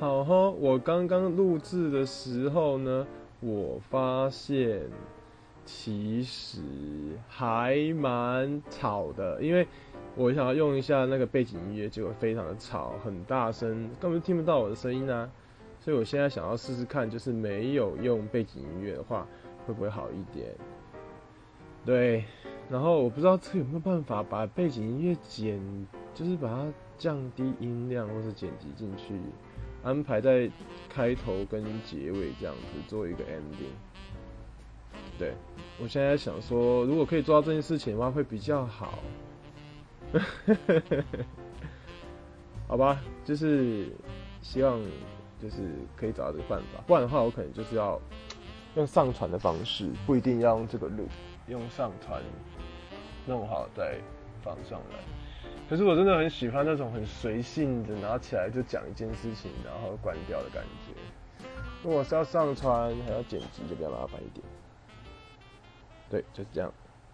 好哈，我刚刚录制的时候呢，我发现其实还蛮吵的，因为我想要用一下那个背景音乐，结果非常的吵，很大声，根本听不到我的声音啊。所以我现在想要试试看，就是没有用背景音乐的话，会不会好一点？对，然后我不知道这有没有办法把背景音乐剪，就是把它降低音量，或是剪辑进去，安排在开头跟结尾这样子做一个 ending。对我现在想说，如果可以做到这件事情的话，会比较好。好吧，就是希望。就是可以找到这个办法，不然的话，我可能就是要用上传的方式，不一定要用这个录，用上传弄好再放上来。可是我真的很喜欢那种很随性的拿起来就讲一件事情，然后关掉的感觉。如果是要上传还要剪辑，就比较麻烦一点。对，就是这样。